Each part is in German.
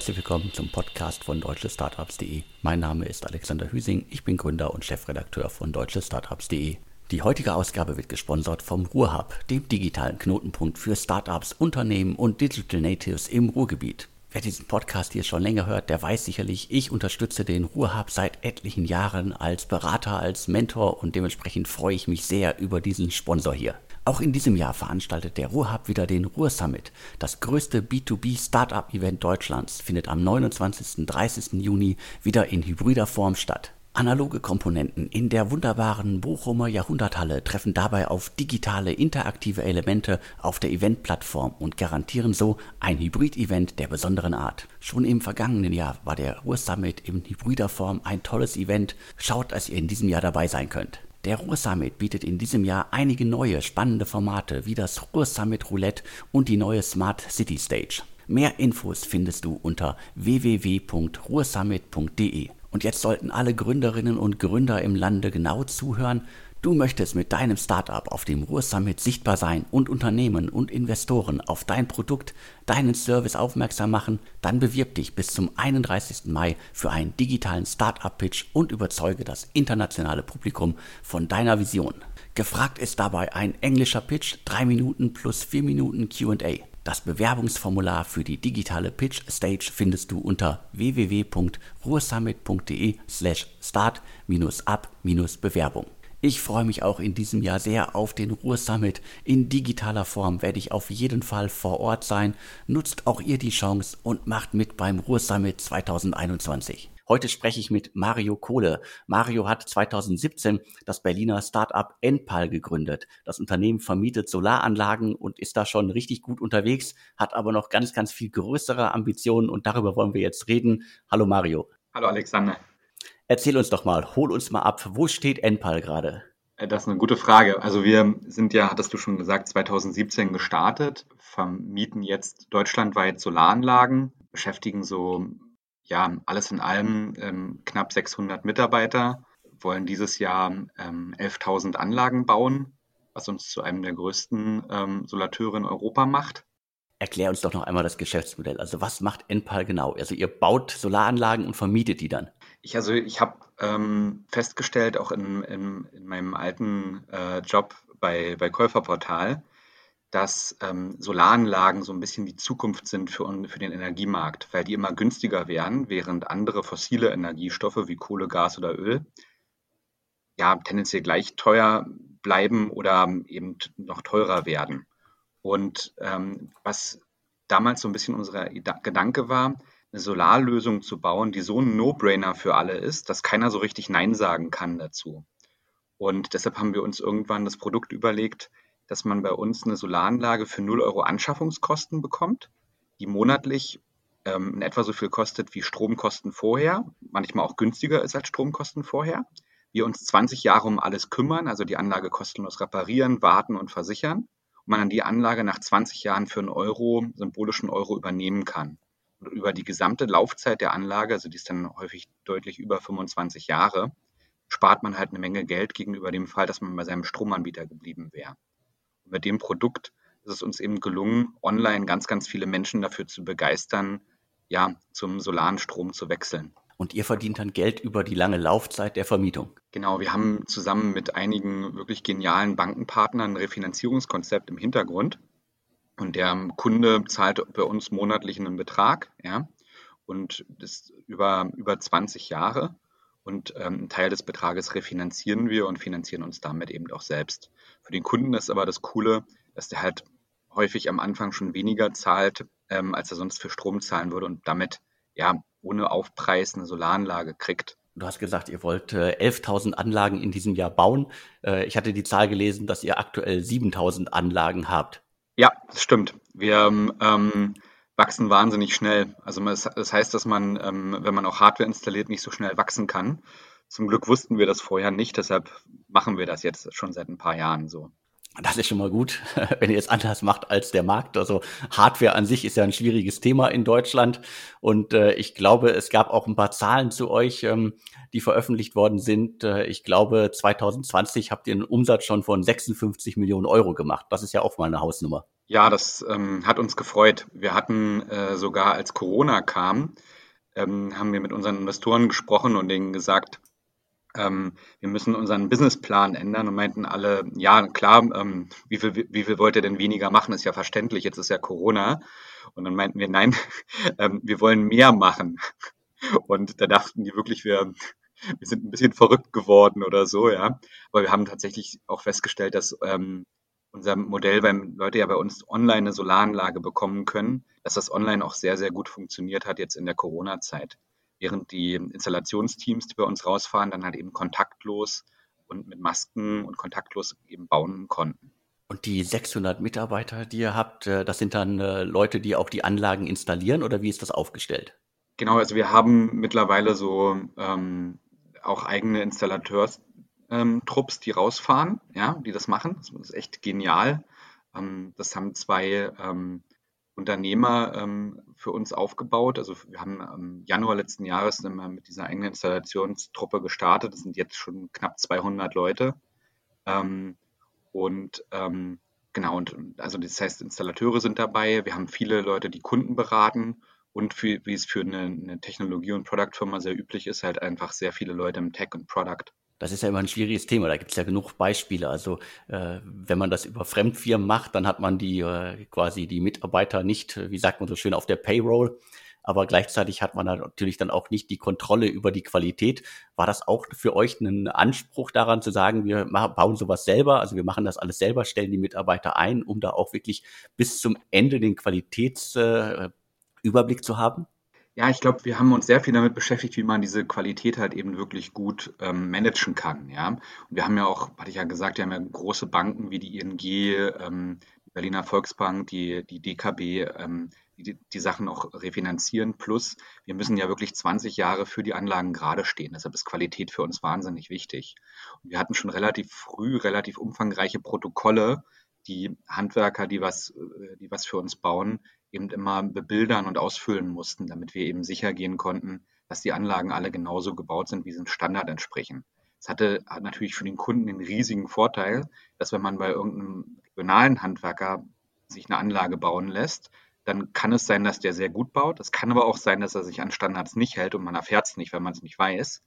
herzlich willkommen zum Podcast von deutschestartups.de. Mein Name ist Alexander Hüsing, ich bin Gründer und Chefredakteur von deutschestartups.de. Die heutige Ausgabe wird gesponsert vom Ruhrhub, dem digitalen Knotenpunkt für Startups, Unternehmen und Digital Natives im Ruhrgebiet. Wer diesen Podcast hier schon länger hört, der weiß sicherlich, ich unterstütze den Ruhrhub seit etlichen Jahren als Berater, als Mentor und dementsprechend freue ich mich sehr über diesen Sponsor hier. Auch in diesem Jahr veranstaltet der Ruhrhub wieder den Ruhr Summit. Das größte B2B Startup Event Deutschlands findet am 29. 30. Juni wieder in hybrider Form statt. Analoge Komponenten in der wunderbaren Bochumer Jahrhunderthalle treffen dabei auf digitale interaktive Elemente auf der Eventplattform und garantieren so ein Hybrid-Event der besonderen Art. Schon im vergangenen Jahr war der Ruhr Summit in hybrider Form ein tolles Event. Schaut, dass ihr in diesem Jahr dabei sein könnt. Der Ruhr Summit bietet in diesem Jahr einige neue spannende Formate wie das Ruhr Summit Roulette und die neue Smart City Stage. Mehr Infos findest du unter www.ruhrsummit.de. Und jetzt sollten alle Gründerinnen und Gründer im Lande genau zuhören. Du möchtest mit deinem Startup auf dem Ruhr Summit sichtbar sein und Unternehmen und Investoren auf dein Produkt, deinen Service aufmerksam machen, dann bewirb dich bis zum 31. Mai für einen digitalen Startup-Pitch und überzeuge das internationale Publikum von deiner Vision. Gefragt ist dabei ein englischer Pitch, 3 Minuten plus 4 Minuten QA. Das Bewerbungsformular für die digitale Pitch Stage findest du unter www.ruhrsummit.de slash start-up-bewerbung. Ich freue mich auch in diesem Jahr sehr auf den Ruhr Summit. In digitaler Form werde ich auf jeden Fall vor Ort sein. Nutzt auch ihr die Chance und macht mit beim Ruhr Summit 2021. Heute spreche ich mit Mario Kohle. Mario hat 2017 das Berliner Startup Enpal gegründet. Das Unternehmen vermietet Solaranlagen und ist da schon richtig gut unterwegs, hat aber noch ganz, ganz viel größere Ambitionen und darüber wollen wir jetzt reden. Hallo Mario. Hallo Alexander. Erzähl uns doch mal, hol uns mal ab, wo steht Enpal gerade? Äh, das ist eine gute Frage. Also wir sind ja, hattest du schon gesagt, 2017 gestartet, vermieten jetzt deutschlandweit Solaranlagen, beschäftigen so ja, alles in allem ähm, knapp 600 Mitarbeiter, wollen dieses Jahr ähm, 11.000 Anlagen bauen, was uns zu einem der größten ähm, Solateure in Europa macht. Erklär uns doch noch einmal das Geschäftsmodell. Also was macht Enpal genau? Also ihr baut Solaranlagen und vermietet die dann? Ich, also ich habe ähm, festgestellt, auch in, in, in meinem alten äh, Job bei, bei Käuferportal, dass ähm, Solaranlagen so ein bisschen die Zukunft sind für, für den Energiemarkt, weil die immer günstiger werden, während andere fossile Energiestoffe wie Kohle, Gas oder Öl ja tendenziell gleich teuer bleiben oder eben noch teurer werden. Und ähm, was damals so ein bisschen unser Gedanke war, eine Solarlösung zu bauen, die so ein No-Brainer für alle ist, dass keiner so richtig Nein sagen kann dazu. Und deshalb haben wir uns irgendwann das Produkt überlegt, dass man bei uns eine Solaranlage für 0 Euro Anschaffungskosten bekommt, die monatlich ähm, in etwa so viel kostet wie Stromkosten vorher, manchmal auch günstiger ist als Stromkosten vorher. Wir uns 20 Jahre um alles kümmern, also die Anlage kostenlos reparieren, warten und versichern und man dann die Anlage nach 20 Jahren für einen Euro, symbolischen Euro übernehmen kann. Und über die gesamte Laufzeit der Anlage, also die ist dann häufig deutlich über 25 Jahre, spart man halt eine Menge Geld gegenüber dem Fall, dass man bei seinem Stromanbieter geblieben wäre mit dem Produkt ist es uns eben gelungen, online ganz, ganz viele Menschen dafür zu begeistern, ja, zum solaren Strom zu wechseln. Und ihr verdient dann Geld über die lange Laufzeit der Vermietung. Genau, wir haben zusammen mit einigen wirklich genialen Bankenpartnern ein Refinanzierungskonzept im Hintergrund. Und der Kunde zahlt bei uns monatlich einen Betrag, ja, und das über, über 20 Jahre. Und ähm, einen Teil des Betrages refinanzieren wir und finanzieren uns damit eben auch selbst. Für den Kunden ist aber das Coole, dass der halt häufig am Anfang schon weniger zahlt, ähm, als er sonst für Strom zahlen würde und damit ja ohne Aufpreis eine Solaranlage kriegt. Du hast gesagt, ihr wollt äh, 11.000 Anlagen in diesem Jahr bauen. Äh, ich hatte die Zahl gelesen, dass ihr aktuell 7.000 Anlagen habt. Ja, das stimmt. Wir ähm, wachsen wahnsinnig schnell. Also das heißt, dass man, ähm, wenn man auch Hardware installiert, nicht so schnell wachsen kann. Zum Glück wussten wir das vorher nicht, deshalb machen wir das jetzt schon seit ein paar Jahren so. Das ist schon mal gut, wenn ihr es anders macht als der Markt. Also Hardware an sich ist ja ein schwieriges Thema in Deutschland. Und äh, ich glaube, es gab auch ein paar Zahlen zu euch, ähm, die veröffentlicht worden sind. Äh, ich glaube, 2020 habt ihr einen Umsatz schon von 56 Millionen Euro gemacht. Das ist ja auch mal eine Hausnummer. Ja, das ähm, hat uns gefreut. Wir hatten äh, sogar, als Corona kam, ähm, haben wir mit unseren Investoren gesprochen und denen gesagt, ähm, wir müssen unseren Businessplan ändern und meinten alle, ja, klar, ähm, wie, viel, wie viel wollt ihr denn weniger machen, ist ja verständlich, jetzt ist ja Corona. Und dann meinten wir, nein, ähm, wir wollen mehr machen. Und da dachten die wirklich, wir, wir sind ein bisschen verrückt geworden oder so, ja. Aber wir haben tatsächlich auch festgestellt, dass ähm, unser Modell, weil Leute ja bei uns online eine Solaranlage bekommen können, dass das online auch sehr, sehr gut funktioniert hat jetzt in der Corona-Zeit während die Installationsteams, die bei uns rausfahren, dann halt eben kontaktlos und mit Masken und kontaktlos eben bauen konnten. Und die 600 Mitarbeiter, die ihr habt, äh, das sind dann äh, Leute, die auch die Anlagen installieren oder wie ist das aufgestellt? Genau, also wir haben mittlerweile so ähm, auch eigene Installateurs, ähm, die rausfahren, ja, die das machen. Das ist echt genial. Ähm, das haben zwei ähm, Unternehmer ähm, für uns aufgebaut. Also wir haben im Januar letzten Jahres mit dieser eigenen Installationstruppe gestartet. Das sind jetzt schon knapp 200 Leute. Ähm, und ähm, genau, und also das heißt, Installateure sind dabei. Wir haben viele Leute, die Kunden beraten. Und für, wie es für eine, eine Technologie- und Produktfirma sehr üblich ist, halt einfach sehr viele Leute im Tech- und Product das ist ja immer ein schwieriges Thema. Da gibt es ja genug Beispiele. Also äh, wenn man das über Fremdfirmen macht, dann hat man die äh, quasi die Mitarbeiter nicht, wie sagt man so schön, auf der Payroll. Aber gleichzeitig hat man natürlich dann auch nicht die Kontrolle über die Qualität. War das auch für euch ein Anspruch daran zu sagen, wir bauen sowas selber, also wir machen das alles selber, stellen die Mitarbeiter ein, um da auch wirklich bis zum Ende den Qualitätsüberblick äh, zu haben? Ja, ich glaube, wir haben uns sehr viel damit beschäftigt, wie man diese Qualität halt eben wirklich gut ähm, managen kann. Ja? Und wir haben ja auch, hatte ich ja gesagt, wir haben ja große Banken wie die ING, ähm, die Berliner Volksbank, die, die DKB, ähm, die die Sachen auch refinanzieren. Plus, wir müssen ja wirklich 20 Jahre für die Anlagen gerade stehen. Deshalb ist Qualität für uns wahnsinnig wichtig. Und wir hatten schon relativ früh relativ umfangreiche Protokolle, die Handwerker, die was, äh, die was für uns bauen, eben immer bebildern und ausfüllen mussten, damit wir eben sicher gehen konnten, dass die Anlagen alle genauso gebaut sind, wie sie dem Standard entsprechen. Das hatte, hat natürlich für den Kunden den riesigen Vorteil, dass wenn man bei irgendeinem regionalen Handwerker sich eine Anlage bauen lässt, dann kann es sein, dass der sehr gut baut. Es kann aber auch sein, dass er sich an Standards nicht hält und man erfährt es nicht, wenn man es nicht weiß.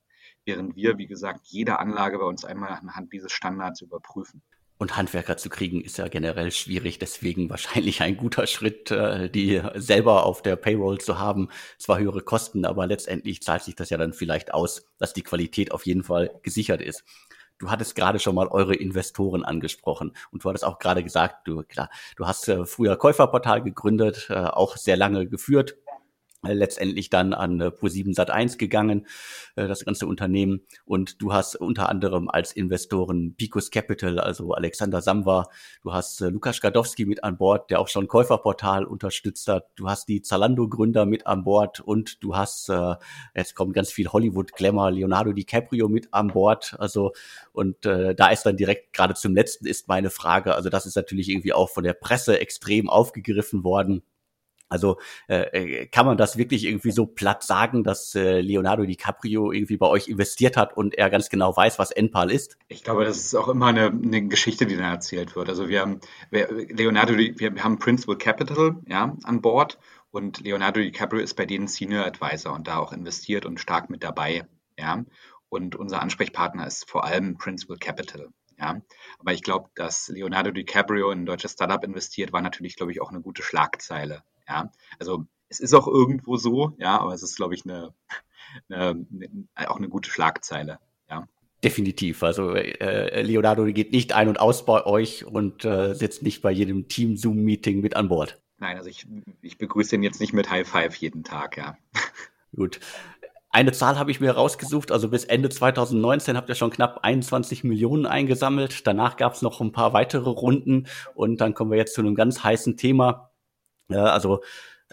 Während wir, wie gesagt, jede Anlage bei uns einmal anhand dieses Standards überprüfen. Und Handwerker zu kriegen ist ja generell schwierig, deswegen wahrscheinlich ein guter Schritt, äh, die selber auf der Payroll zu haben. Zwar höhere Kosten, aber letztendlich zahlt sich das ja dann vielleicht aus, dass die Qualität auf jeden Fall gesichert ist. Du hattest gerade schon mal eure Investoren angesprochen und du hattest auch gerade gesagt, du klar, du hast äh, früher Käuferportal gegründet, äh, auch sehr lange geführt letztendlich dann an äh, Pro7 Sat1 gegangen, äh, das ganze Unternehmen. Und du hast unter anderem als Investoren Picos Capital, also Alexander Samwa, du hast äh, Lukas Gadowski mit an Bord, der auch schon Käuferportal unterstützt hat. Du hast die Zalando-Gründer mit an Bord und du hast, jetzt kommt ganz viel Hollywood-Glamour, Leonardo DiCaprio mit an Bord. Also, und äh, da ist dann direkt gerade zum letzten ist meine Frage. Also, das ist natürlich irgendwie auch von der Presse extrem aufgegriffen worden also äh, äh, kann man das wirklich irgendwie so platt sagen, dass äh, Leonardo DiCaprio irgendwie bei euch investiert hat und er ganz genau weiß, was NPAL ist? Ich glaube, das ist auch immer eine, eine Geschichte, die da erzählt wird. Also wir haben wir, Leonardo, wir haben Principal Capital ja, an Bord und Leonardo DiCaprio ist bei denen Senior Advisor und da auch investiert und stark mit dabei. Ja. Und unser Ansprechpartner ist vor allem Principal Capital. Ja, aber ich glaube, dass Leonardo DiCaprio in ein deutsches Startup investiert, war natürlich, glaube ich, auch eine gute Schlagzeile. Ja, also es ist auch irgendwo so, ja, aber es ist, glaube ich, eine, eine, auch eine gute Schlagzeile. Ja. Definitiv. Also äh, Leonardo geht nicht ein und aus bei euch und äh, sitzt nicht bei jedem Team-Zoom-Meeting mit an Bord. Nein, also ich, ich begrüße ihn jetzt nicht mit High Five jeden Tag, ja. Gut. Eine Zahl habe ich mir rausgesucht, also bis Ende 2019 habt ihr schon knapp 21 Millionen eingesammelt. Danach gab es noch ein paar weitere Runden und dann kommen wir jetzt zu einem ganz heißen Thema. Also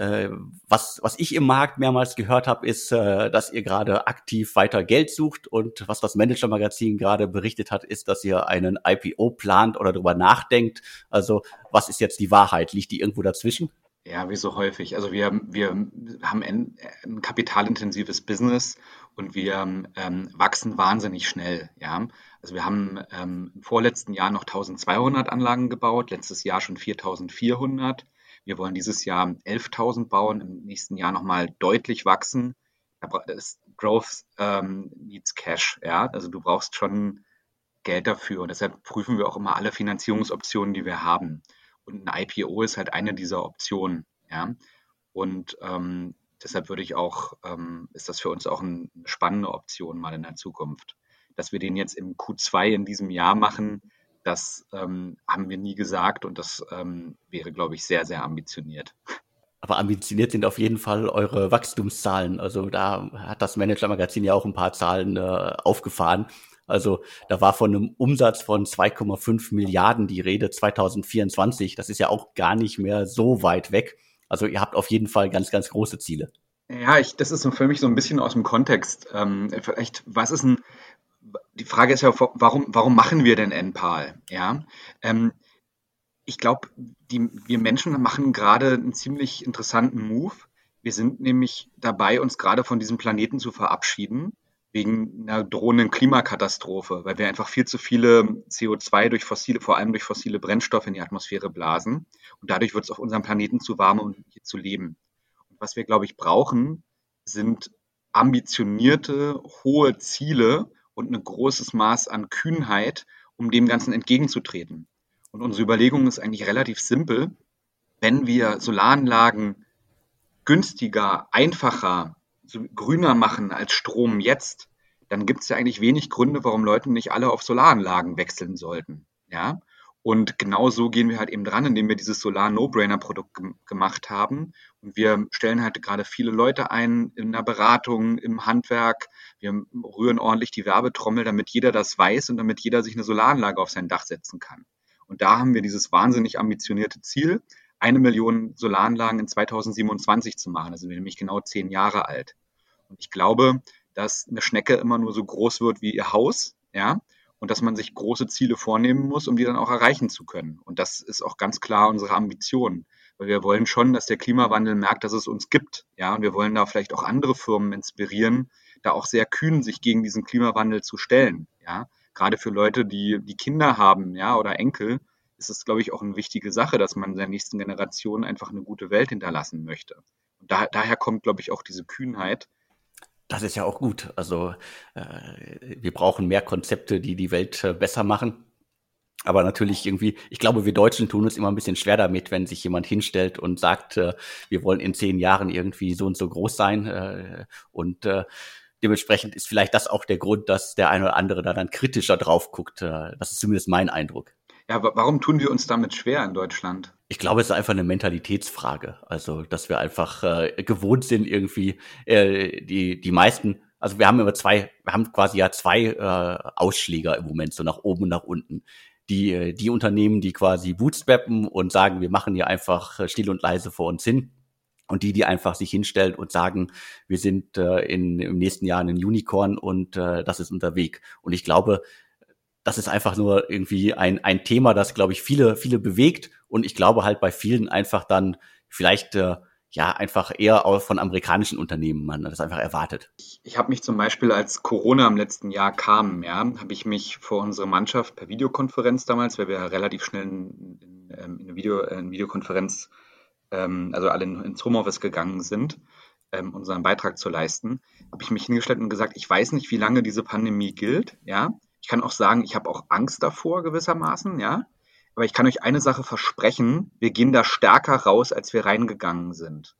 äh, was, was ich im Markt mehrmals gehört habe, ist, äh, dass ihr gerade aktiv weiter Geld sucht und was das Manager-Magazin gerade berichtet hat, ist, dass ihr einen IPO plant oder darüber nachdenkt. Also was ist jetzt die Wahrheit? Liegt die irgendwo dazwischen? Ja, wie so häufig. Also wir, wir haben ein, ein kapitalintensives Business und wir ähm, wachsen wahnsinnig schnell. Ja, also wir haben ähm, im vorletzten Jahr noch 1200 Anlagen gebaut, letztes Jahr schon 4400. Wir wollen dieses Jahr 11.000 bauen, im nächsten Jahr nochmal deutlich wachsen. Growth ähm, needs Cash. Ja, also du brauchst schon Geld dafür und deshalb prüfen wir auch immer alle Finanzierungsoptionen, die wir haben. Und ein IPO ist halt eine dieser Optionen. Ja? Und ähm, deshalb würde ich auch, ähm, ist das für uns auch eine spannende Option mal in der Zukunft. Dass wir den jetzt im Q2 in diesem Jahr machen, das ähm, haben wir nie gesagt und das ähm, wäre, glaube ich, sehr, sehr ambitioniert. Aber ambitioniert sind auf jeden Fall eure Wachstumszahlen. Also da hat das Manager-Magazin ja auch ein paar Zahlen äh, aufgefahren. Also da war von einem Umsatz von 2,5 Milliarden die Rede 2024. Das ist ja auch gar nicht mehr so weit weg. Also ihr habt auf jeden Fall ganz, ganz große Ziele. Ja, ich, das ist für mich so ein bisschen aus dem Kontext. Ähm, vielleicht, was ist ein, die Frage ist ja, warum, warum machen wir denn NPAL? Ja, ähm, ich glaube, wir Menschen machen gerade einen ziemlich interessanten Move. Wir sind nämlich dabei, uns gerade von diesem Planeten zu verabschieden wegen einer drohenden Klimakatastrophe, weil wir einfach viel zu viele CO2 durch fossile, vor allem durch fossile Brennstoffe in die Atmosphäre blasen. Und dadurch wird es auf unserem Planeten zu warm, um hier zu leben. Und was wir, glaube ich, brauchen, sind ambitionierte, hohe Ziele und ein großes Maß an Kühnheit, um dem Ganzen entgegenzutreten. Und unsere Überlegung ist eigentlich relativ simpel. Wenn wir Solaranlagen günstiger, einfacher grüner machen als Strom jetzt, dann gibt es ja eigentlich wenig Gründe, warum Leute nicht alle auf Solaranlagen wechseln sollten. Ja. Und genau so gehen wir halt eben dran, indem wir dieses Solar-No-Brainer-Produkt gemacht haben. Und wir stellen halt gerade viele Leute ein in der Beratung, im Handwerk. Wir rühren ordentlich die Werbetrommel, damit jeder das weiß und damit jeder sich eine Solaranlage auf sein Dach setzen kann. Und da haben wir dieses wahnsinnig ambitionierte Ziel, eine Million Solaranlagen in 2027 zu machen. Da sind wir nämlich genau zehn Jahre alt. Und ich glaube, dass eine Schnecke immer nur so groß wird wie ihr Haus, ja, und dass man sich große Ziele vornehmen muss, um die dann auch erreichen zu können. Und das ist auch ganz klar unsere Ambition, weil wir wollen schon, dass der Klimawandel merkt, dass es uns gibt, ja, und wir wollen da vielleicht auch andere Firmen inspirieren, da auch sehr kühn sich gegen diesen Klimawandel zu stellen, ja. Gerade für Leute, die, die Kinder haben, ja, oder Enkel, ist es, glaube ich, auch eine wichtige Sache, dass man der nächsten Generation einfach eine gute Welt hinterlassen möchte. Und da, daher kommt, glaube ich, auch diese Kühnheit, das ist ja auch gut. Also äh, wir brauchen mehr Konzepte, die die Welt äh, besser machen. Aber natürlich irgendwie, ich glaube, wir Deutschen tun uns immer ein bisschen schwer damit, wenn sich jemand hinstellt und sagt, äh, wir wollen in zehn Jahren irgendwie so und so groß sein. Äh, und äh, dementsprechend ist vielleicht das auch der Grund, dass der eine oder andere da dann kritischer drauf guckt. Äh, das ist zumindest mein Eindruck. Ja, warum tun wir uns damit schwer in Deutschland? Ich glaube, es ist einfach eine Mentalitätsfrage. Also, dass wir einfach äh, gewohnt sind, irgendwie äh, die, die meisten, also wir haben immer zwei, wir haben quasi ja zwei äh, Ausschläger im Moment, so nach oben und nach unten. Die, äh, die Unternehmen, die quasi bootstrappen und sagen, wir machen hier einfach äh, still und leise vor uns hin. Und die, die einfach sich hinstellen und sagen, wir sind äh, in, im nächsten Jahr ein Unicorn und äh, das ist unser Weg. Und ich glaube, das ist einfach nur irgendwie ein, ein Thema, das, glaube ich, viele, viele bewegt. Und ich glaube halt bei vielen einfach dann vielleicht äh, ja einfach eher auch von amerikanischen Unternehmen man das einfach erwartet. Ich, ich habe mich zum Beispiel, als Corona im letzten Jahr kam, ja, habe ich mich vor unsere Mannschaft per Videokonferenz damals, weil wir relativ schnell in, in, ähm, in eine Video, äh, in Videokonferenz, ähm, also alle in, ins Homeoffice gegangen sind, ähm, unseren Beitrag zu leisten, habe ich mich hingestellt und gesagt, ich weiß nicht, wie lange diese Pandemie gilt, ja. Ich kann auch sagen, ich habe auch Angst davor gewissermaßen, ja. Aber ich kann euch eine Sache versprechen, wir gehen da stärker raus, als wir reingegangen sind.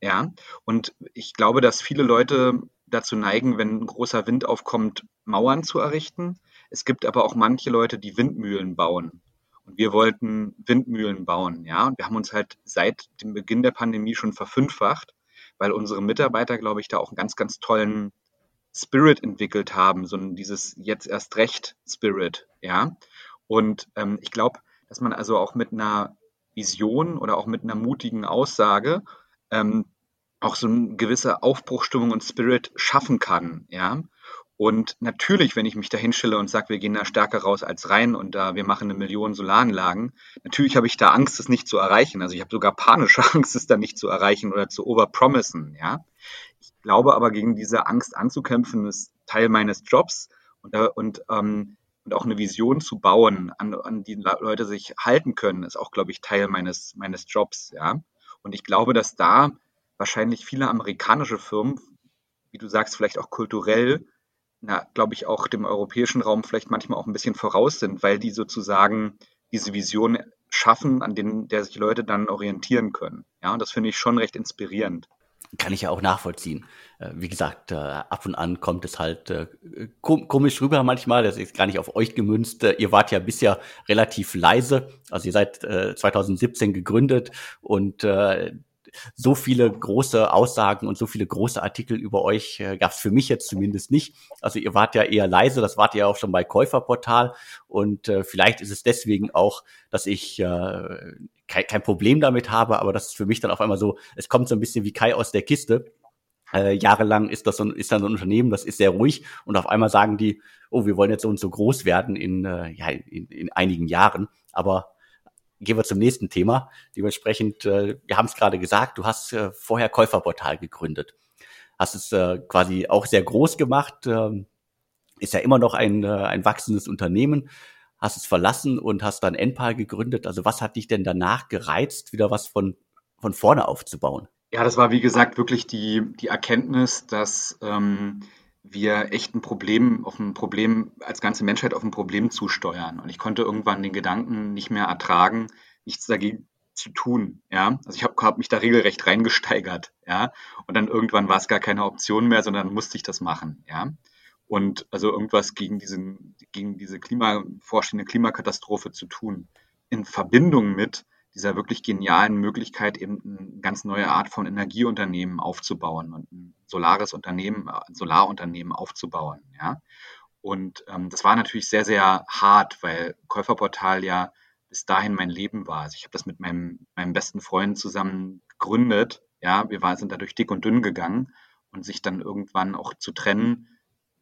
Ja, und ich glaube, dass viele Leute dazu neigen, wenn ein großer Wind aufkommt, Mauern zu errichten. Es gibt aber auch manche Leute, die Windmühlen bauen. Und wir wollten Windmühlen bauen, ja. Und wir haben uns halt seit dem Beginn der Pandemie schon verfünffacht, weil unsere Mitarbeiter, glaube ich, da auch einen ganz, ganz tollen Spirit entwickelt haben, so dieses jetzt erst recht Spirit, ja. Und ähm, ich glaube, dass man also auch mit einer Vision oder auch mit einer mutigen Aussage ähm, auch so eine gewisse Aufbruchstimmung und Spirit schaffen kann, ja. Und natürlich, wenn ich mich da hinstelle und sage, wir gehen da stärker raus als rein und da wir machen eine Million Solaranlagen, natürlich habe ich da Angst, es nicht zu erreichen. Also ich habe sogar panische Angst, es da nicht zu erreichen oder zu overpromisen, ja. Ich glaube aber, gegen diese Angst anzukämpfen, ist Teil meines Jobs und, und, ähm, und auch eine Vision zu bauen, an, an die Leute sich halten können, ist auch, glaube ich, Teil meines, meines Jobs, ja. Und ich glaube, dass da wahrscheinlich viele amerikanische Firmen, wie du sagst, vielleicht auch kulturell na, glaube ich, auch dem europäischen Raum vielleicht manchmal auch ein bisschen voraus sind, weil die sozusagen diese Vision schaffen, an denen der sich Leute dann orientieren können. Ja, und das finde ich schon recht inspirierend. Kann ich ja auch nachvollziehen. Äh, wie gesagt, äh, ab und an kommt es halt äh, komisch rüber manchmal. Das ist gar nicht auf euch gemünzt. Ihr wart ja bisher relativ leise. Also ihr seid 2017 gegründet und so viele große Aussagen und so viele große Artikel über euch gab es für mich jetzt zumindest nicht. Also ihr wart ja eher leise, das wart ihr auch schon bei Käuferportal und vielleicht ist es deswegen auch, dass ich kein, kein Problem damit habe, aber das ist für mich dann auf einmal so, es kommt so ein bisschen wie Kai aus der Kiste. Äh, jahrelang ist das so, ist dann so ein Unternehmen, das ist sehr ruhig und auf einmal sagen die, oh, wir wollen jetzt so und so groß werden in, äh, ja, in, in einigen Jahren. Aber gehen wir zum nächsten Thema. Dementsprechend, äh, wir haben es gerade gesagt, du hast äh, vorher Käuferportal gegründet. Hast es äh, quasi auch sehr groß gemacht, äh, ist ja immer noch ein, äh, ein wachsendes Unternehmen. Hast es verlassen und hast dann Enpal gegründet. Also was hat dich denn danach gereizt, wieder was von, von vorne aufzubauen? Ja, das war wie gesagt wirklich die, die Erkenntnis, dass ähm, wir echt ein Problem auf ein Problem, als ganze Menschheit auf ein Problem zusteuern. Und ich konnte irgendwann den Gedanken nicht mehr ertragen, nichts dagegen zu tun. Ja, also ich habe hab mich da regelrecht reingesteigert. Ja, und dann irgendwann war es gar keine Option mehr, sondern musste ich das machen. Ja, und also irgendwas gegen diesen, gegen diese Klima, vorstehende Klimakatastrophe zu tun. In Verbindung mit dieser wirklich genialen Möglichkeit, eben eine ganz neue Art von Energieunternehmen aufzubauen und ein solares Unternehmen, ein äh, Solarunternehmen aufzubauen. Ja? Und ähm, das war natürlich sehr, sehr hart, weil Käuferportal ja bis dahin mein Leben war. Also ich habe das mit meinem, meinem besten Freund zusammen gegründet. Ja, wir waren, sind dadurch dick und dünn gegangen und sich dann irgendwann auch zu trennen,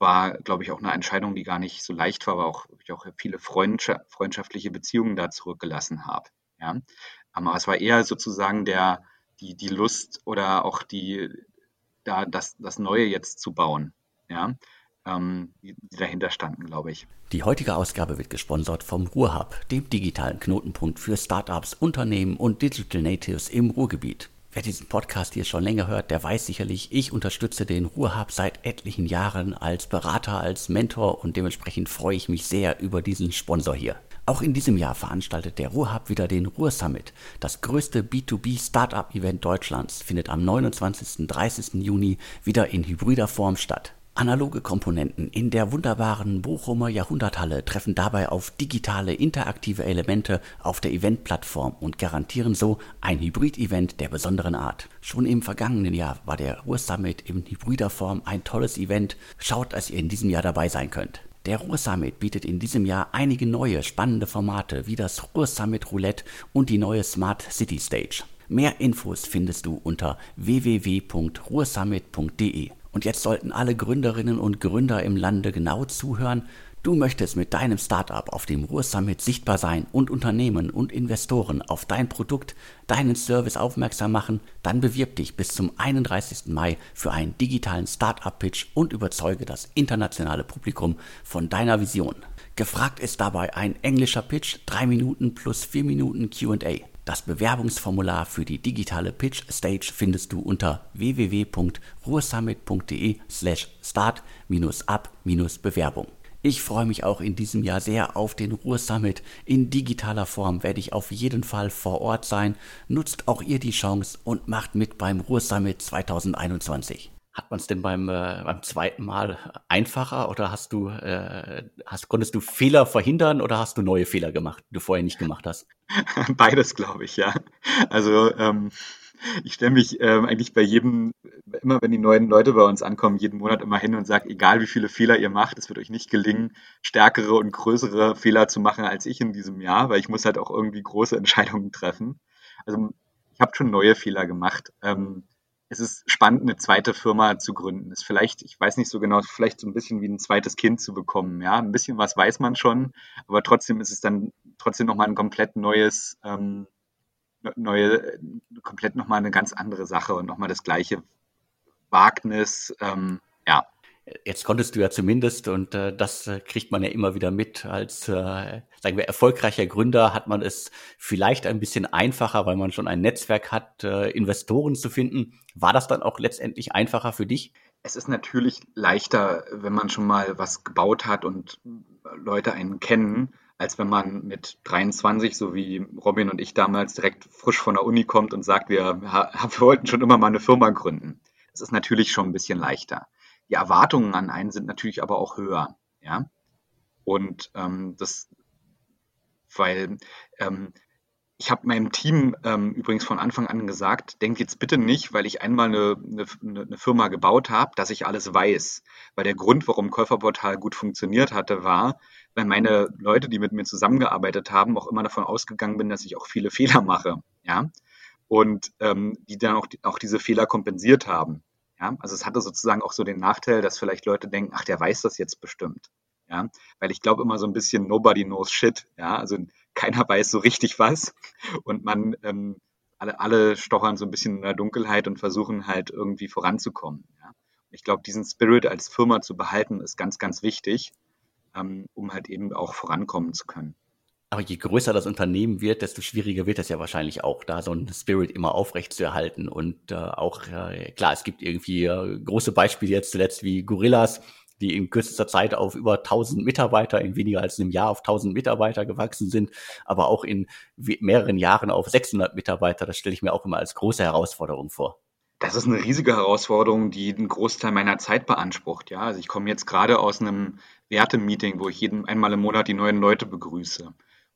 war, glaube ich, auch eine Entscheidung, die gar nicht so leicht war, aber auch ich auch viele freundschaftliche Beziehungen da zurückgelassen habe. Ja? Aber es war eher sozusagen der, die, die Lust oder auch die, da das, das Neue jetzt zu bauen. Ja? Ähm, die dahinter standen, glaube ich. Die heutige Ausgabe wird gesponsert vom Ruhrhub, dem digitalen Knotenpunkt für Startups, Unternehmen und Digital Natives im Ruhrgebiet. Wer diesen Podcast hier schon länger hört, der weiß sicherlich, ich unterstütze den Ruhrhub seit etlichen Jahren als Berater, als Mentor und dementsprechend freue ich mich sehr über diesen Sponsor hier. Auch in diesem Jahr veranstaltet der Ruhrhub wieder den Ruhr Summit. Das größte B2B Startup Event Deutschlands findet am 29. 30. Juni wieder in hybrider Form statt. Analoge Komponenten in der wunderbaren Bochumer Jahrhunderthalle treffen dabei auf digitale interaktive Elemente auf der Eventplattform und garantieren so ein Hybrid-Event der besonderen Art. Schon im vergangenen Jahr war der Ruhr Summit in hybrider Form ein tolles Event. Schaut, dass ihr in diesem Jahr dabei sein könnt. Der Ruhr Summit bietet in diesem Jahr einige neue spannende Formate wie das Ruhr Summit Roulette und die neue Smart City Stage. Mehr Infos findest du unter www.ruhrsummit.de. Und jetzt sollten alle Gründerinnen und Gründer im Lande genau zuhören, Du möchtest mit deinem Startup auf dem Ruhr Summit sichtbar sein und Unternehmen und Investoren auf dein Produkt, deinen Service aufmerksam machen, dann bewirb dich bis zum 31. Mai für einen digitalen Startup-Pitch und überzeuge das internationale Publikum von deiner Vision. Gefragt ist dabei ein englischer Pitch, 3 Minuten plus 4 Minuten QA. Das Bewerbungsformular für die digitale Pitch Stage findest du unter www.ruhrsummit.de slash start-up-bewerbung. Ich freue mich auch in diesem Jahr sehr auf den Ruhr Summit. In digitaler Form werde ich auf jeden Fall vor Ort sein. Nutzt auch ihr die Chance und macht mit beim Ruhr Summit 2021. Hat man es denn beim, äh, beim zweiten Mal einfacher oder hast du, äh, hast, konntest du Fehler verhindern oder hast du neue Fehler gemacht, die du vorher nicht gemacht hast? Beides, glaube ich, ja. Also ähm, ich stelle mich ähm, eigentlich bei jedem, immer wenn die neuen Leute bei uns ankommen, jeden Monat immer hin und sage, egal wie viele Fehler ihr macht, es wird euch nicht gelingen, stärkere und größere Fehler zu machen als ich in diesem Jahr, weil ich muss halt auch irgendwie große Entscheidungen treffen. Also ich habe schon neue Fehler gemacht. Ähm, es ist spannend, eine zweite Firma zu gründen. Ist vielleicht, ich weiß nicht so genau, vielleicht so ein bisschen wie ein zweites Kind zu bekommen. Ja, ein bisschen was weiß man schon, aber trotzdem ist es dann trotzdem nochmal ein komplett neues, ähm, ne, neue, komplett nochmal eine ganz andere Sache und nochmal das gleiche Wagnis. Ähm, ja, Jetzt konntest du ja zumindest, und äh, das äh, kriegt man ja immer wieder mit, als, äh, sagen wir, erfolgreicher Gründer hat man es vielleicht ein bisschen einfacher, weil man schon ein Netzwerk hat, äh, Investoren zu finden. War das dann auch letztendlich einfacher für dich? Es ist natürlich leichter, wenn man schon mal was gebaut hat und Leute einen kennen, als wenn man mit 23, so wie Robin und ich damals, direkt frisch von der Uni kommt und sagt, wir, wir wollten schon immer mal eine Firma gründen. Das ist natürlich schon ein bisschen leichter. Die Erwartungen an einen sind natürlich aber auch höher. Ja? Und ähm, das, weil ähm, ich habe meinem Team ähm, übrigens von Anfang an gesagt, denkt jetzt bitte nicht, weil ich einmal eine, eine, eine Firma gebaut habe, dass ich alles weiß. Weil der Grund, warum Käuferportal gut funktioniert hatte, war, weil meine Leute, die mit mir zusammengearbeitet haben, auch immer davon ausgegangen bin, dass ich auch viele Fehler mache. Ja. Und ähm, die dann auch, auch diese Fehler kompensiert haben. Ja, also es hatte sozusagen auch so den Nachteil, dass vielleicht Leute denken, ach, der weiß das jetzt bestimmt. Ja, weil ich glaube immer so ein bisschen nobody knows shit. Ja, also keiner weiß so richtig was und man ähm, alle, alle stochern so ein bisschen in der Dunkelheit und versuchen halt irgendwie voranzukommen. Ja. Ich glaube, diesen Spirit als Firma zu behalten, ist ganz, ganz wichtig, ähm, um halt eben auch vorankommen zu können. Aber je größer das Unternehmen wird, desto schwieriger wird es ja wahrscheinlich auch, da so ein Spirit immer aufrecht zu erhalten. Und äh, auch, äh, klar, es gibt irgendwie äh, große Beispiele jetzt zuletzt wie Gorillas, die in kürzester Zeit auf über 1000 Mitarbeiter, in weniger als einem Jahr auf 1000 Mitarbeiter gewachsen sind, aber auch in mehreren Jahren auf 600 Mitarbeiter. Das stelle ich mir auch immer als große Herausforderung vor. Das ist eine riesige Herausforderung, die einen Großteil meiner Zeit beansprucht. Ja, also ich komme jetzt gerade aus einem Wertemeeting, wo ich jeden einmal im Monat die neuen Leute begrüße.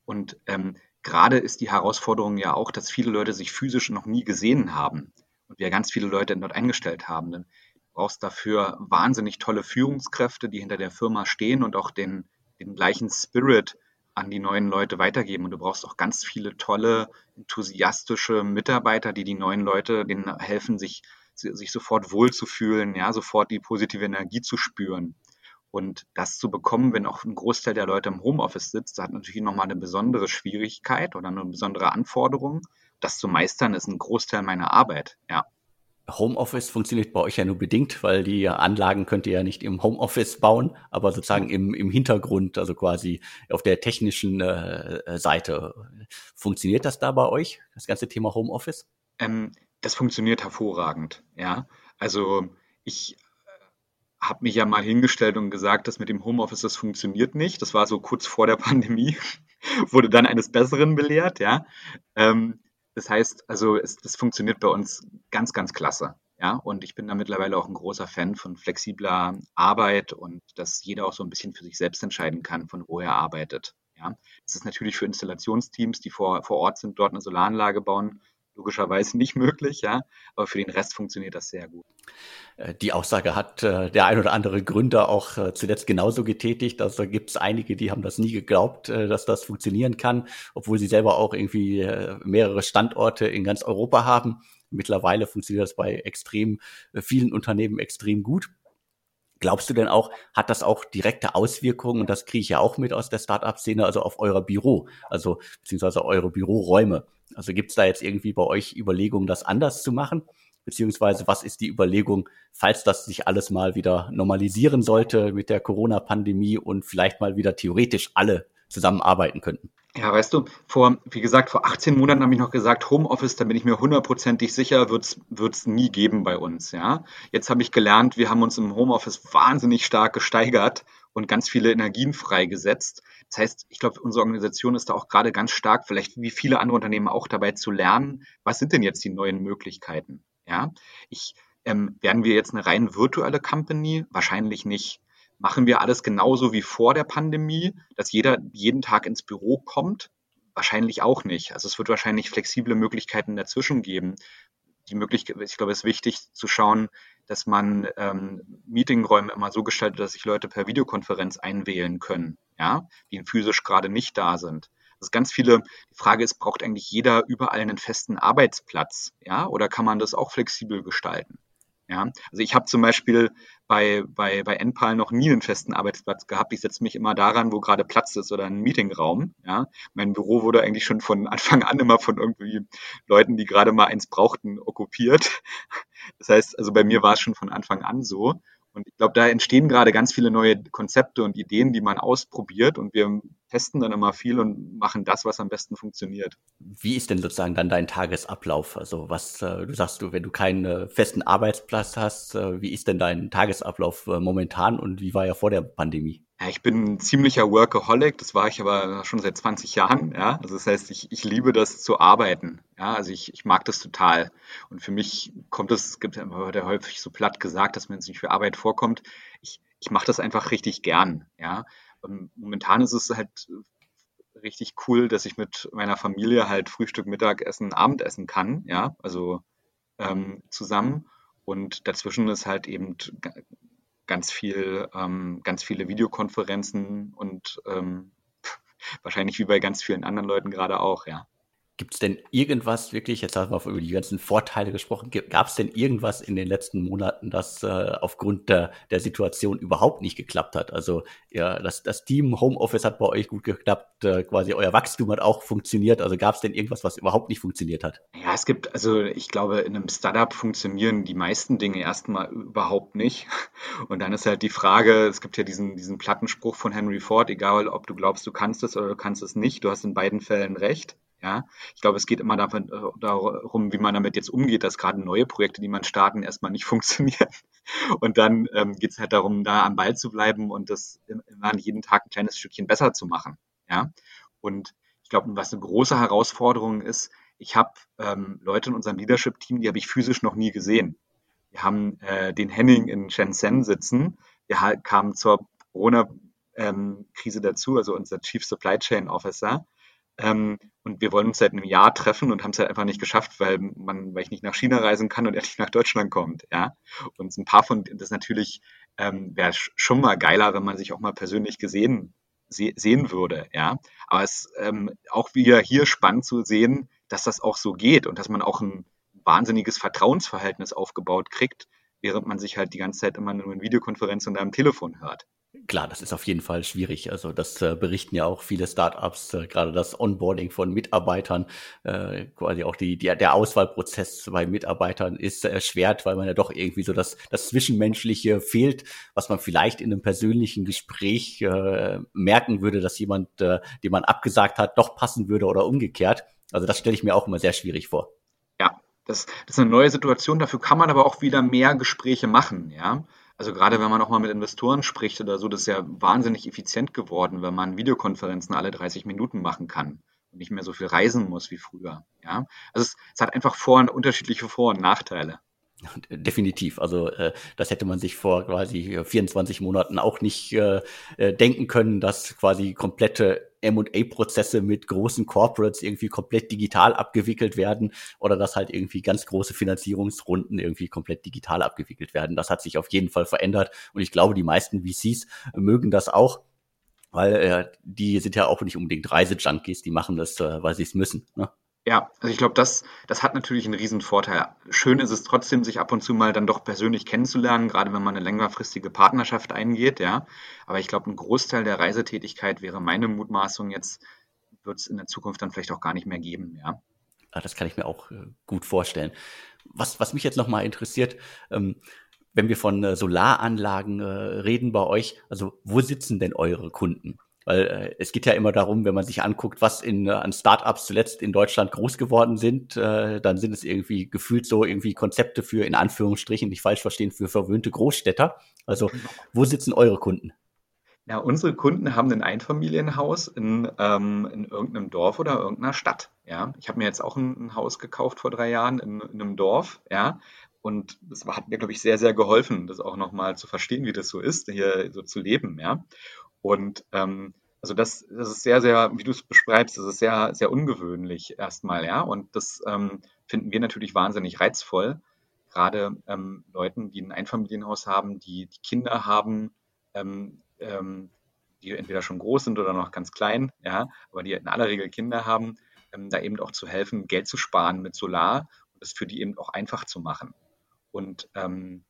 Und ähm, gerade ist die Herausforderung ja auch, dass viele Leute sich physisch noch nie gesehen haben und wir ganz viele Leute dort eingestellt haben. Denn du brauchst dafür wahnsinnig tolle Führungskräfte, die hinter der Firma stehen und auch den, den gleichen Spirit an die neuen Leute weitergeben. Und du brauchst auch ganz viele tolle, enthusiastische Mitarbeiter, die die neuen Leute denen helfen, sich, sich sofort wohlzufühlen, ja, sofort die positive Energie zu spüren. Und das zu bekommen, wenn auch ein Großteil der Leute im Homeoffice sitzt, hat natürlich nochmal eine besondere Schwierigkeit oder eine besondere Anforderung. Das zu meistern ist ein Großteil meiner Arbeit, ja. Homeoffice funktioniert bei euch ja nur bedingt, weil die Anlagen könnt ihr ja nicht im Homeoffice bauen, aber sozusagen im, im Hintergrund, also quasi auf der technischen äh, Seite. Funktioniert das da bei euch, das ganze Thema Homeoffice? Ähm, das funktioniert hervorragend, ja. Also ich habe mich ja mal hingestellt und gesagt, dass mit dem Homeoffice das funktioniert nicht. Das war so kurz vor der Pandemie, wurde dann eines Besseren belehrt, ja. Ähm, das heißt, also es, das funktioniert bei uns ganz, ganz klasse. Ja, und ich bin da mittlerweile auch ein großer Fan von flexibler Arbeit und dass jeder auch so ein bisschen für sich selbst entscheiden kann, von wo er arbeitet. Ja, das ist natürlich für Installationsteams, die vor, vor Ort sind, dort eine Solaranlage bauen, logischerweise nicht möglich, ja, aber für den Rest funktioniert das sehr gut. Äh, die Aussage hat äh, der ein oder andere Gründer auch äh, zuletzt genauso getätigt. Also gibt es einige, die haben das nie geglaubt, dass das funktionieren kann, obwohl sie selber auch irgendwie mehrere Standorte in ganz Europa haben. Mittlerweile funktioniert das bei extrem vielen Unternehmen extrem gut. Glaubst du denn auch, hat das auch direkte Auswirkungen, und das kriege ich ja auch mit aus der Startup-Szene, also auf euer Büro, also beziehungsweise eure Büroräume? Also gibt es da jetzt irgendwie bei euch Überlegungen, das anders zu machen? Beziehungsweise was ist die Überlegung, falls das sich alles mal wieder normalisieren sollte mit der Corona-Pandemie und vielleicht mal wieder theoretisch alle zusammenarbeiten könnten? Ja, weißt du, vor, wie gesagt, vor 18 Monaten habe ich noch gesagt, Homeoffice, da bin ich mir hundertprozentig sicher, wird es nie geben bei uns. Ja, jetzt habe ich gelernt, wir haben uns im Homeoffice wahnsinnig stark gesteigert und ganz viele Energien freigesetzt. Das heißt, ich glaube, unsere Organisation ist da auch gerade ganz stark, vielleicht wie viele andere Unternehmen auch dabei zu lernen, was sind denn jetzt die neuen Möglichkeiten? Ja, ich ähm, werden wir jetzt eine rein virtuelle Company? Wahrscheinlich nicht. Machen wir alles genauso wie vor der Pandemie, dass jeder jeden Tag ins Büro kommt? Wahrscheinlich auch nicht. Also es wird wahrscheinlich flexible Möglichkeiten dazwischen geben. Die Möglichkeit, ich glaube, es ist wichtig zu schauen, dass man ähm, Meetingräume immer so gestaltet, dass sich Leute per Videokonferenz einwählen können, ja, die physisch gerade nicht da sind. Also ganz viele, die Frage ist, braucht eigentlich jeder überall einen festen Arbeitsplatz? Ja, oder kann man das auch flexibel gestalten? Ja, also ich habe zum Beispiel bei, bei, bei NPAL noch nie einen festen Arbeitsplatz gehabt. Ich setze mich immer daran, wo gerade Platz ist oder ein Meetingraum. Ja, mein Büro wurde eigentlich schon von Anfang an immer von irgendwie Leuten, die gerade mal eins brauchten, okkupiert. Das heißt, also bei mir war es schon von Anfang an so. Und ich glaube, da entstehen gerade ganz viele neue Konzepte und Ideen, die man ausprobiert. Und wir testen dann immer viel und machen das, was am besten funktioniert. Wie ist denn sozusagen dann dein Tagesablauf? Also was, äh, du sagst du, wenn du keinen äh, festen Arbeitsplatz hast, äh, wie ist denn dein Tagesablauf momentan und wie war er vor der Pandemie? Ja, ich bin ein ziemlicher Workaholic, das war ich aber schon seit 20 Jahren. Ja? Also das heißt, ich, ich liebe das zu arbeiten. Ja? Also ich, ich mag das total. Und für mich kommt es, es gibt ja häufig so platt gesagt, dass mir jetzt nicht viel Arbeit vorkommt. Ich, ich mache das einfach richtig gern. Ja? Und momentan ist es halt richtig cool, dass ich mit meiner Familie halt Frühstück, Mittagessen, Abendessen kann. Ja, also ähm, zusammen. Und dazwischen ist halt eben ganz viel, ähm, ganz viele Videokonferenzen und ähm, wahrscheinlich wie bei ganz vielen anderen Leuten gerade auch, ja. Gibt es denn irgendwas wirklich, jetzt haben wir über die ganzen Vorteile gesprochen, gab es denn irgendwas in den letzten Monaten, das äh, aufgrund der, der Situation überhaupt nicht geklappt hat? Also ja, das, das Team Homeoffice hat bei euch gut geklappt, äh, quasi euer Wachstum hat auch funktioniert. Also gab es denn irgendwas, was überhaupt nicht funktioniert hat? Ja, es gibt, also ich glaube, in einem Startup funktionieren die meisten Dinge erstmal überhaupt nicht. Und dann ist halt die Frage, es gibt ja diesen, diesen Plattenspruch von Henry Ford, egal ob du glaubst, du kannst es oder du kannst es nicht, du hast in beiden Fällen recht. Ja, ich glaube, es geht immer davon, äh, darum, wie man damit jetzt umgeht, dass gerade neue Projekte, die man starten, erstmal nicht funktionieren. Und dann ähm, geht es halt darum, da am Ball zu bleiben und das immer jeden Tag ein kleines Stückchen besser zu machen. Ja, und ich glaube, was eine große Herausforderung ist, ich habe ähm, Leute in unserem Leadership-Team, die habe ich physisch noch nie gesehen. Wir haben äh, den Henning in Shenzhen sitzen. Der kam zur Corona-Krise ähm, dazu, also unser Chief Supply Chain Officer. Ähm, und wir wollen uns seit einem Jahr treffen und haben es halt einfach nicht geschafft, weil man, weil ich nicht nach China reisen kann und er nicht nach Deutschland kommt, ja. Und ein paar von, das natürlich ähm, wäre schon mal geiler, wenn man sich auch mal persönlich gesehen se sehen würde, ja. Aber es ähm, auch wieder hier spannend zu sehen, dass das auch so geht und dass man auch ein wahnsinniges Vertrauensverhältnis aufgebaut kriegt, während man sich halt die ganze Zeit immer nur in Videokonferenz und am Telefon hört. Klar, das ist auf jeden Fall schwierig. Also das äh, berichten ja auch viele Startups, äh, gerade das Onboarding von Mitarbeitern, äh, quasi auch die, die, der Auswahlprozess bei Mitarbeitern ist erschwert, weil man ja doch irgendwie so das, das Zwischenmenschliche fehlt, was man vielleicht in einem persönlichen Gespräch äh, merken würde, dass jemand, äh, den man abgesagt hat, doch passen würde oder umgekehrt. Also das stelle ich mir auch immer sehr schwierig vor. Ja, das, das ist eine neue Situation. Dafür kann man aber auch wieder mehr Gespräche machen, ja. Also gerade wenn man auch mal mit Investoren spricht oder so, das ist ja wahnsinnig effizient geworden, wenn man Videokonferenzen alle 30 Minuten machen kann und nicht mehr so viel reisen muss wie früher. Ja, also es, es hat einfach vor und unterschiedliche Vor- und Nachteile. Definitiv. Also äh, das hätte man sich vor quasi 24 Monaten auch nicht äh, äh, denken können, dass quasi komplette M&A-Prozesse mit großen Corporates irgendwie komplett digital abgewickelt werden oder dass halt irgendwie ganz große Finanzierungsrunden irgendwie komplett digital abgewickelt werden. Das hat sich auf jeden Fall verändert und ich glaube, die meisten VCs mögen das auch, weil äh, die sind ja auch nicht unbedingt Reisejunkies, die machen das, äh, weil sie es müssen. Ne? Ja, also ich glaube, das, das hat natürlich einen riesen Vorteil. Schön ist es trotzdem, sich ab und zu mal dann doch persönlich kennenzulernen, gerade wenn man eine längerfristige Partnerschaft eingeht, ja. Aber ich glaube, ein Großteil der Reisetätigkeit wäre meine Mutmaßung jetzt, wird es in der Zukunft dann vielleicht auch gar nicht mehr geben, ja. ja das kann ich mir auch äh, gut vorstellen. Was, was mich jetzt nochmal interessiert, ähm, wenn wir von äh, Solaranlagen äh, reden bei euch, also wo sitzen denn eure Kunden? Weil äh, es geht ja immer darum, wenn man sich anguckt, was in, äh, an Startups zuletzt in Deutschland groß geworden sind, äh, dann sind es irgendwie gefühlt so irgendwie Konzepte für, in Anführungsstrichen, nicht falsch verstehen, für verwöhnte Großstädter. Also wo sitzen eure Kunden? Ja, unsere Kunden haben ein Einfamilienhaus in, ähm, in irgendeinem Dorf oder irgendeiner Stadt. Ja, ich habe mir jetzt auch ein, ein, Haus gekauft vor drei Jahren in, in einem Dorf. Ja, und das hat mir, glaube ich, sehr, sehr geholfen, das auch nochmal zu verstehen, wie das so ist, hier so zu leben. Ja, und ähm, also das, das ist sehr, sehr, wie du es beschreibst, das ist sehr, sehr ungewöhnlich erstmal, ja. Und das ähm, finden wir natürlich wahnsinnig reizvoll. Gerade ähm, Leuten, die ein Einfamilienhaus haben, die, die Kinder haben, ähm, ähm, die entweder schon groß sind oder noch ganz klein, ja, aber die in aller Regel Kinder haben, ähm, da eben auch zu helfen, Geld zu sparen mit Solar und es für die eben auch einfach zu machen. Und ähm,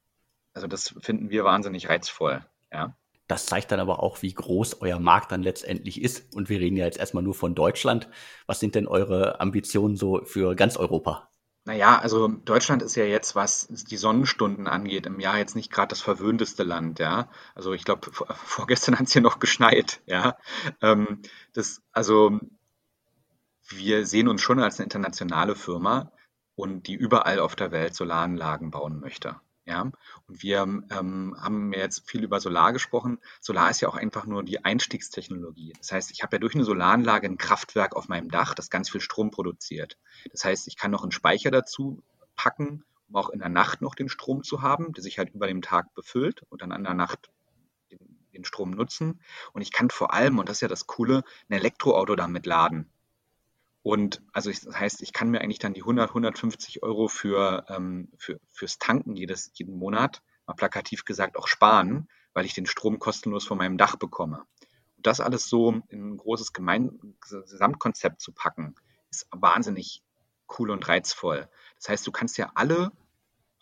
also das finden wir wahnsinnig reizvoll, ja. Das zeigt dann aber auch, wie groß euer Markt dann letztendlich ist. Und wir reden ja jetzt erstmal nur von Deutschland. Was sind denn eure Ambitionen so für ganz Europa? Naja, also Deutschland ist ja jetzt, was die Sonnenstunden angeht, im Jahr jetzt nicht gerade das verwöhnteste Land, ja. Also ich glaube, vorgestern hat es hier noch geschneit, ja. Ähm, das, also wir sehen uns schon als eine internationale Firma und die überall auf der Welt Solaranlagen bauen möchte. Ja, und wir ähm, haben jetzt viel über Solar gesprochen. Solar ist ja auch einfach nur die Einstiegstechnologie. Das heißt, ich habe ja durch eine Solaranlage ein Kraftwerk auf meinem Dach, das ganz viel Strom produziert. Das heißt, ich kann noch einen Speicher dazu packen, um auch in der Nacht noch den Strom zu haben, der sich halt über dem Tag befüllt und dann an der Nacht den, den Strom nutzen. Und ich kann vor allem, und das ist ja das Coole, ein Elektroauto damit laden. Und also ich, das heißt, ich kann mir eigentlich dann die 100, 150 Euro für, ähm, für, fürs Tanken jedes, jeden Monat, mal plakativ gesagt, auch sparen, weil ich den Strom kostenlos von meinem Dach bekomme. Und das alles so in ein großes Gemein Gesamtkonzept zu packen, ist wahnsinnig cool und reizvoll. Das heißt, du kannst ja alle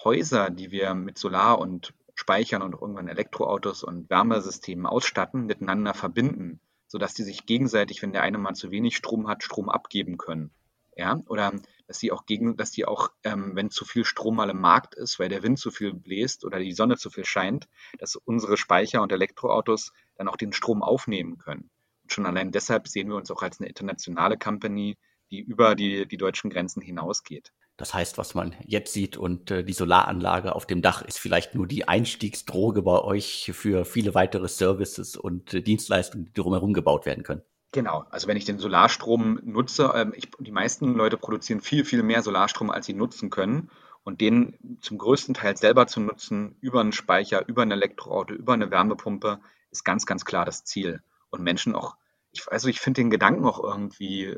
Häuser, die wir mit Solar und Speichern und irgendwann Elektroautos und Wärmesystemen ausstatten, miteinander verbinden sodass die sich gegenseitig, wenn der eine mal zu wenig Strom hat, Strom abgeben können. Ja, oder dass die auch gegen, dass die auch, ähm, wenn zu viel Strom mal im Markt ist, weil der Wind zu viel bläst oder die Sonne zu viel scheint, dass unsere Speicher und Elektroautos dann auch den Strom aufnehmen können. Und schon allein deshalb sehen wir uns auch als eine internationale Company, die über die, die deutschen Grenzen hinausgeht. Das heißt, was man jetzt sieht und äh, die Solaranlage auf dem Dach ist vielleicht nur die Einstiegsdroge bei euch für viele weitere Services und äh, Dienstleistungen, die drumherum gebaut werden können. Genau, also wenn ich den Solarstrom nutze, ähm, ich, die meisten Leute produzieren viel, viel mehr Solarstrom, als sie nutzen können. Und den zum größten Teil selber zu nutzen, über einen Speicher, über ein Elektroauto, über eine Wärmepumpe, ist ganz, ganz klar das Ziel. Und Menschen auch, ich, also ich finde den Gedanken auch irgendwie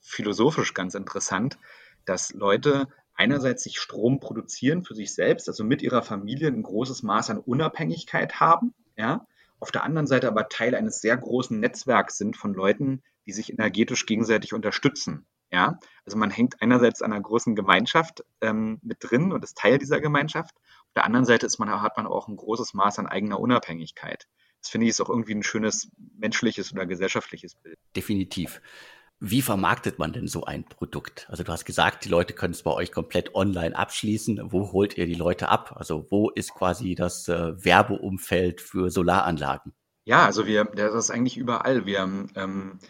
philosophisch ganz interessant, dass Leute einerseits sich Strom produzieren für sich selbst, also mit ihrer Familie ein großes Maß an Unabhängigkeit haben, ja, auf der anderen Seite aber Teil eines sehr großen Netzwerks sind von Leuten, die sich energetisch gegenseitig unterstützen. Ja, also man hängt einerseits an einer großen Gemeinschaft ähm, mit drin und ist Teil dieser Gemeinschaft. Auf der anderen Seite ist man, hat man auch ein großes Maß an eigener Unabhängigkeit. Das finde ich ist auch irgendwie ein schönes menschliches oder gesellschaftliches Bild. Definitiv. Wie vermarktet man denn so ein Produkt? Also du hast gesagt, die Leute können es bei euch komplett online abschließen. Wo holt ihr die Leute ab? Also wo ist quasi das äh, Werbeumfeld für Solaranlagen? Ja, also wir, das ist eigentlich überall. Wir, ähm,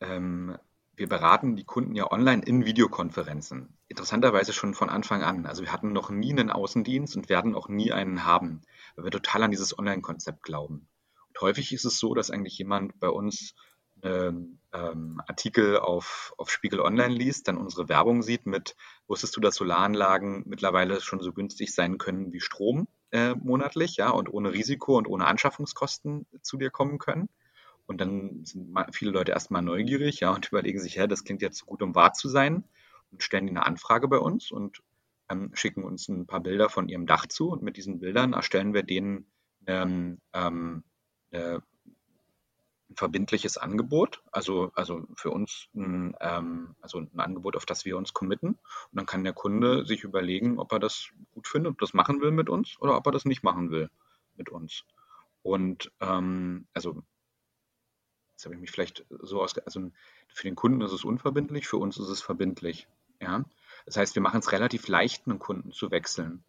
ähm, wir beraten die Kunden ja online in Videokonferenzen. Interessanterweise schon von Anfang an. Also wir hatten noch nie einen Außendienst und werden auch nie einen haben, weil wir total an dieses Online-Konzept glauben. Und häufig ist es so, dass eigentlich jemand bei uns ähm, ähm, Artikel auf, auf Spiegel Online liest, dann unsere Werbung sieht mit, wusstest du, dass Solaranlagen mittlerweile schon so günstig sein können wie Strom äh, monatlich, ja, und ohne Risiko und ohne Anschaffungskosten zu dir kommen können. Und dann sind viele Leute erstmal neugierig, ja, und überlegen sich, ja, das klingt jetzt gut, um wahr zu sein, und stellen eine Anfrage bei uns und ähm, schicken uns ein paar Bilder von ihrem Dach zu. Und mit diesen Bildern erstellen wir denen ähm, ähm, eine ein verbindliches Angebot, also, also für uns ein, ähm, also ein Angebot, auf das wir uns committen. Und dann kann der Kunde sich überlegen, ob er das gut findet, ob das machen will mit uns oder ob er das nicht machen will mit uns. Und ähm, also jetzt habe ich mich vielleicht so aus, also für den Kunden ist es unverbindlich, für uns ist es verbindlich. Ja? Das heißt, wir machen es relativ leicht, einen Kunden zu wechseln.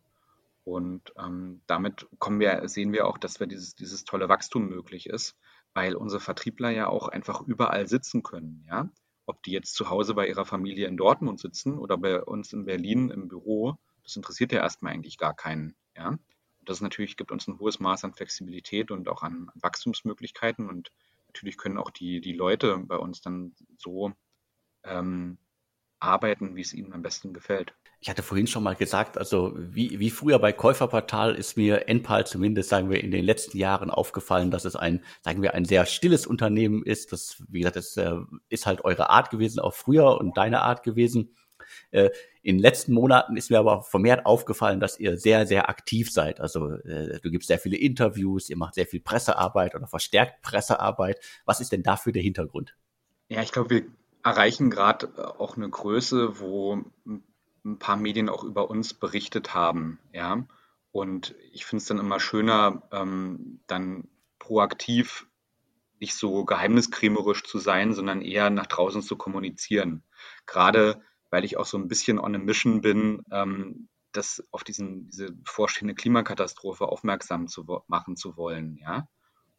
Und ähm, damit kommen wir, sehen wir auch, dass wir dieses, dieses tolle Wachstum möglich ist, weil unsere Vertriebler ja auch einfach überall sitzen können, ja. Ob die jetzt zu Hause bei ihrer Familie in Dortmund sitzen oder bei uns in Berlin im Büro, das interessiert ja erstmal eigentlich gar keinen, ja. Das natürlich gibt uns ein hohes Maß an Flexibilität und auch an Wachstumsmöglichkeiten und natürlich können auch die, die Leute bei uns dann so ähm, arbeiten, wie es ihnen am besten gefällt. Ich hatte vorhin schon mal gesagt, also wie, wie früher bei Käuferportal ist mir Enpal zumindest, sagen wir, in den letzten Jahren aufgefallen, dass es ein, sagen wir, ein sehr stilles Unternehmen ist. Das, wie gesagt, das äh, ist halt eure Art gewesen, auch früher und deine Art gewesen. Äh, in den letzten Monaten ist mir aber vermehrt aufgefallen, dass ihr sehr, sehr aktiv seid. Also äh, du gibst sehr viele Interviews, ihr macht sehr viel Pressearbeit oder verstärkt Pressearbeit. Was ist denn dafür der Hintergrund? Ja, ich glaube, wir erreichen gerade äh, auch eine Größe, wo ein paar Medien auch über uns berichtet haben, ja. Und ich finde es dann immer schöner, ähm, dann proaktiv nicht so geheimniskrämerisch zu sein, sondern eher nach draußen zu kommunizieren. Gerade weil ich auch so ein bisschen on a mission bin, ähm, das auf diesen, diese bevorstehende Klimakatastrophe aufmerksam zu machen zu wollen, ja.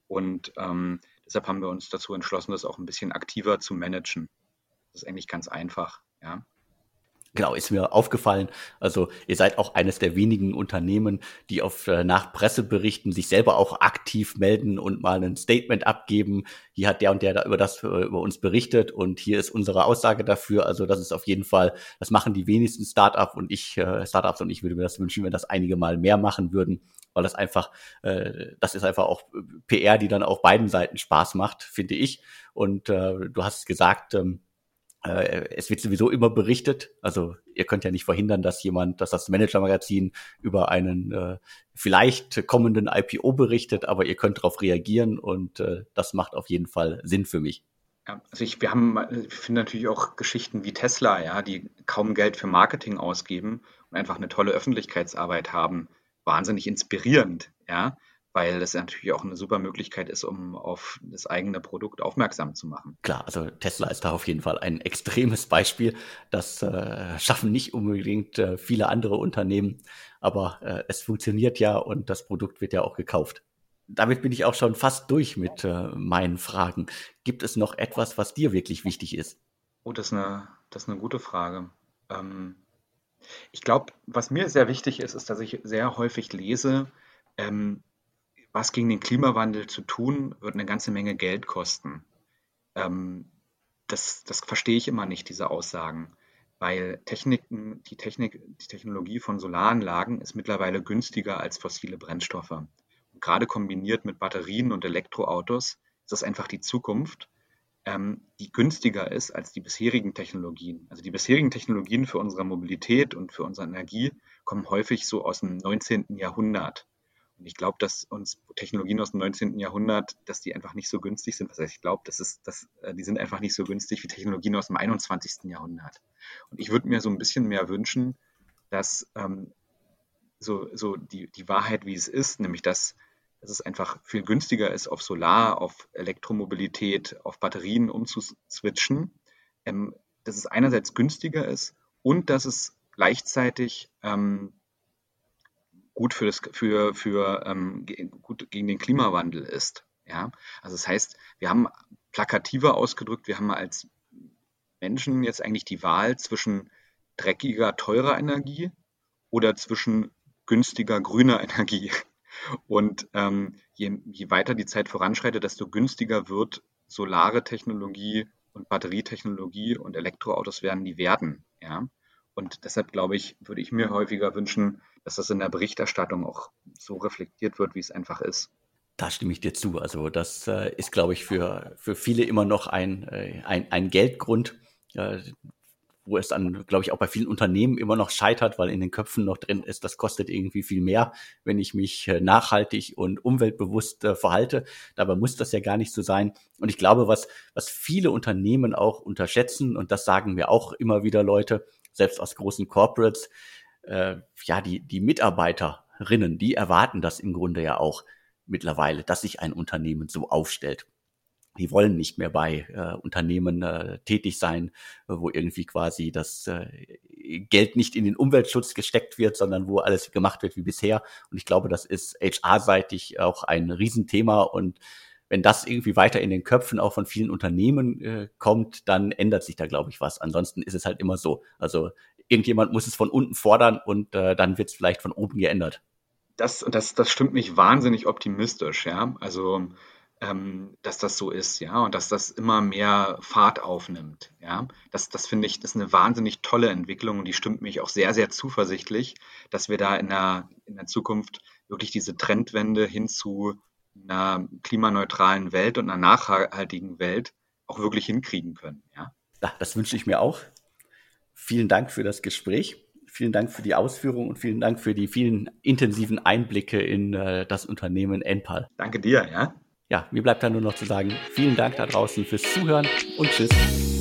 Und ähm, deshalb haben wir uns dazu entschlossen, das auch ein bisschen aktiver zu managen. Das ist eigentlich ganz einfach, ja. Genau, ist mir aufgefallen. Also ihr seid auch eines der wenigen Unternehmen, die auf äh, nach Presseberichten sich selber auch aktiv melden und mal ein Statement abgeben. Hier hat der und der da über das äh, über uns berichtet und hier ist unsere Aussage dafür. Also das ist auf jeden Fall, das machen die wenigsten Startup und ich äh, Startups und ich würde mir das wünschen, wenn das einige Mal mehr machen würden, weil das einfach, äh, das ist einfach auch PR, die dann auf beiden Seiten Spaß macht, finde ich. Und äh, du hast gesagt. Ähm, äh, es wird sowieso immer berichtet. Also ihr könnt ja nicht verhindern, dass jemand, dass das Manager-Magazin über einen äh, vielleicht kommenden IPO berichtet, aber ihr könnt darauf reagieren und äh, das macht auf jeden Fall Sinn für mich. Ja, also ich, wir haben, ich finde natürlich auch Geschichten wie Tesla, ja, die kaum Geld für Marketing ausgeben und einfach eine tolle Öffentlichkeitsarbeit haben, wahnsinnig inspirierend, ja weil das natürlich auch eine super Möglichkeit ist, um auf das eigene Produkt aufmerksam zu machen. Klar, also Tesla ist da auf jeden Fall ein extremes Beispiel. Das äh, schaffen nicht unbedingt äh, viele andere Unternehmen, aber äh, es funktioniert ja und das Produkt wird ja auch gekauft. Damit bin ich auch schon fast durch mit äh, meinen Fragen. Gibt es noch etwas, was dir wirklich wichtig ist? Oh, das ist eine, das ist eine gute Frage. Ähm, ich glaube, was mir sehr wichtig ist, ist, dass ich sehr häufig lese, ähm, was gegen den Klimawandel zu tun, wird eine ganze Menge Geld kosten. Ähm, das, das verstehe ich immer nicht, diese Aussagen, weil Techniken, die, Technik, die Technologie von Solaranlagen ist mittlerweile günstiger als fossile Brennstoffe. Und gerade kombiniert mit Batterien und Elektroautos ist das einfach die Zukunft, ähm, die günstiger ist als die bisherigen Technologien. Also die bisherigen Technologien für unsere Mobilität und für unsere Energie kommen häufig so aus dem 19. Jahrhundert. Ich glaube, dass uns Technologien aus dem 19. Jahrhundert, dass die einfach nicht so günstig sind. Was heißt, ich glaube, das ist, das, äh, die sind einfach nicht so günstig wie Technologien aus dem 21. Jahrhundert. Und ich würde mir so ein bisschen mehr wünschen, dass ähm, so, so die, die Wahrheit, wie es ist, nämlich dass, dass es einfach viel günstiger ist, auf Solar, auf Elektromobilität, auf Batterien umzuswitchen, ähm, dass es einerseits günstiger ist und dass es gleichzeitig ähm, gut für das, für, für ähm, gut gegen den Klimawandel ist. Ja, also das heißt, wir haben plakativer ausgedrückt, wir haben als Menschen jetzt eigentlich die Wahl zwischen dreckiger, teurer Energie oder zwischen günstiger, grüner Energie. Und ähm, je, je weiter die Zeit voranschreitet, desto günstiger wird solare Technologie und Batterietechnologie und Elektroautos werden die werden. Ja? Und deshalb glaube ich, würde ich mir häufiger wünschen, dass das in der Berichterstattung auch so reflektiert wird, wie es einfach ist. Da stimme ich dir zu. Also das äh, ist, glaube ich, für, für viele immer noch ein, äh, ein, ein Geldgrund, äh, wo es dann, glaube ich, auch bei vielen Unternehmen immer noch scheitert, weil in den Köpfen noch drin ist, das kostet irgendwie viel mehr, wenn ich mich äh, nachhaltig und umweltbewusst äh, verhalte. Dabei muss das ja gar nicht so sein. Und ich glaube, was, was viele Unternehmen auch unterschätzen, und das sagen mir auch immer wieder Leute, selbst aus großen Corporates, äh, ja, die, die Mitarbeiterinnen, die erwarten das im Grunde ja auch mittlerweile, dass sich ein Unternehmen so aufstellt. Die wollen nicht mehr bei äh, Unternehmen äh, tätig sein, wo irgendwie quasi das äh, Geld nicht in den Umweltschutz gesteckt wird, sondern wo alles gemacht wird wie bisher. Und ich glaube, das ist HR-seitig auch ein Riesenthema und wenn das irgendwie weiter in den Köpfen auch von vielen Unternehmen äh, kommt, dann ändert sich da, glaube ich, was. Ansonsten ist es halt immer so. Also irgendjemand muss es von unten fordern und äh, dann wird es vielleicht von oben geändert. Das, das, das stimmt mich wahnsinnig optimistisch, ja. Also ähm, dass das so ist, ja, und dass das immer mehr Fahrt aufnimmt, ja. Das, das finde ich, das ist eine wahnsinnig tolle Entwicklung und die stimmt mich auch sehr, sehr zuversichtlich, dass wir da in der, in der Zukunft wirklich diese Trendwende hin zu einer klimaneutralen Welt und einer nachhaltigen Welt auch wirklich hinkriegen können, ja. ja das wünsche ich mir auch Vielen Dank für das Gespräch. Vielen Dank für die Ausführung und vielen Dank für die vielen intensiven Einblicke in äh, das Unternehmen Enpal. Danke dir, ja. Ja, mir bleibt da nur noch zu sagen, vielen Dank da draußen fürs Zuhören und tschüss.